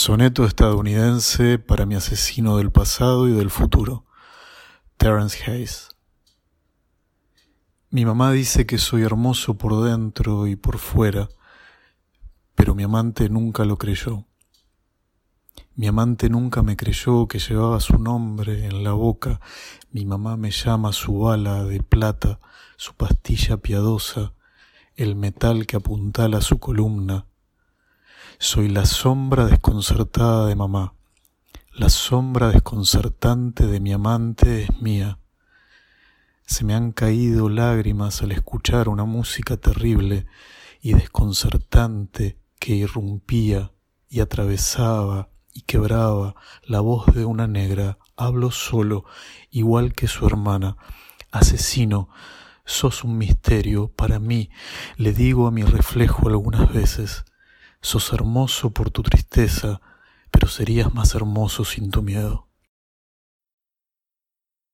Soneto estadounidense para mi asesino del pasado y del futuro, Terence Hayes. Mi mamá dice que soy hermoso por dentro y por fuera, pero mi amante nunca lo creyó. Mi amante nunca me creyó que llevaba su nombre en la boca. Mi mamá me llama su bala de plata, su pastilla piadosa, el metal que apuntala su columna soy la sombra desconcertada de mamá. La sombra desconcertante de mi amante es mía. Se me han caído lágrimas al escuchar una música terrible y desconcertante que irrumpía y atravesaba y quebraba la voz de una negra. Hablo solo, igual que su hermana. Asesino, sos un misterio para mí, le digo a mi reflejo algunas veces. Sos hermoso por tu tristeza, pero serías más hermoso sin tu miedo.